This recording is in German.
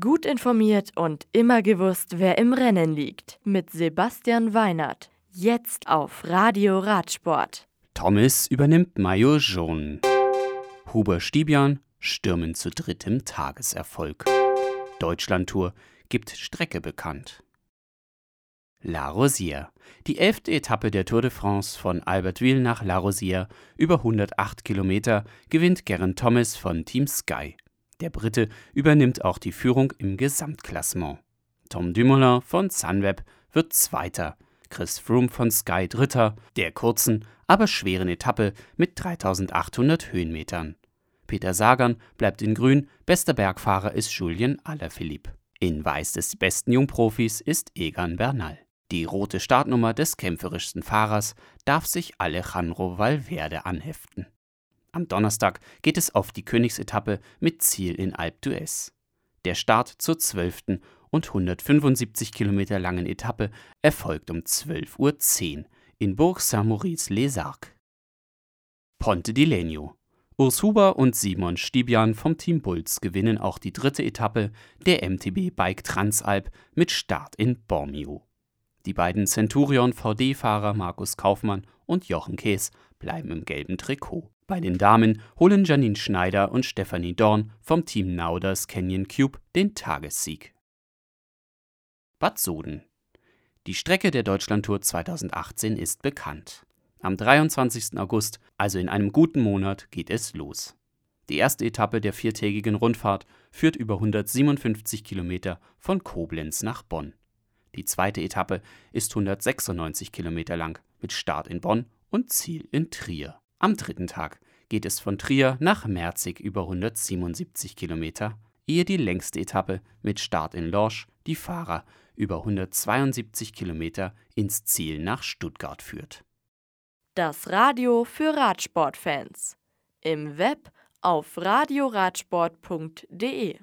Gut informiert und immer gewusst, wer im Rennen liegt. Mit Sebastian Weinert. Jetzt auf Radio Radsport. Thomas übernimmt Maillot jaune. Huber Stibian stürmen zu drittem Tageserfolg. Deutschlandtour gibt Strecke bekannt. La Rosière. Die elfte Etappe der Tour de France von Albertville nach La Rosière über 108 Kilometer gewinnt Geraint Thomas von Team Sky. Der Brite übernimmt auch die Führung im Gesamtklassement. Tom Dumoulin von Sunweb wird Zweiter, Chris Froome von Sky Dritter, der kurzen, aber schweren Etappe mit 3800 Höhenmetern. Peter Sagan bleibt in Grün, bester Bergfahrer ist Julien Alaphilippe. In Weiß des besten Jungprofis ist Egan Bernal. Die rote Startnummer des kämpferischsten Fahrers darf sich Alejandro Valverde anheften. Am Donnerstag geht es auf die Königsetappe mit Ziel in Alpe d'Huez. Der Start zur 12. und 175 Kilometer langen Etappe erfolgt um 12.10 Uhr in Bourg Saint-Maurice-les-Arcs. Ponte di Legno. Urs Huber und Simon Stibian vom Team Bulls gewinnen auch die dritte Etappe der MTB Bike Transalp mit Start in Bormio. Die beiden Centurion VD-Fahrer Markus Kaufmann und Jochen Kees bleiben im gelben Trikot. Bei den Damen holen Janine Schneider und Stefanie Dorn vom Team Nauders Canyon Cube den Tagessieg. Bad Soden. Die Strecke der Deutschlandtour 2018 ist bekannt. Am 23. August, also in einem guten Monat, geht es los. Die erste Etappe der viertägigen Rundfahrt führt über 157 Kilometer von Koblenz nach Bonn. Die zweite Etappe ist 196 Kilometer lang mit Start in Bonn und Ziel in Trier. Am dritten Tag geht es von Trier nach Merzig über 177 Kilometer, ehe die längste Etappe mit Start in Lorsch die Fahrer über 172 Kilometer ins Ziel nach Stuttgart führt. Das Radio für Radsportfans. Im Web auf radioradsport.de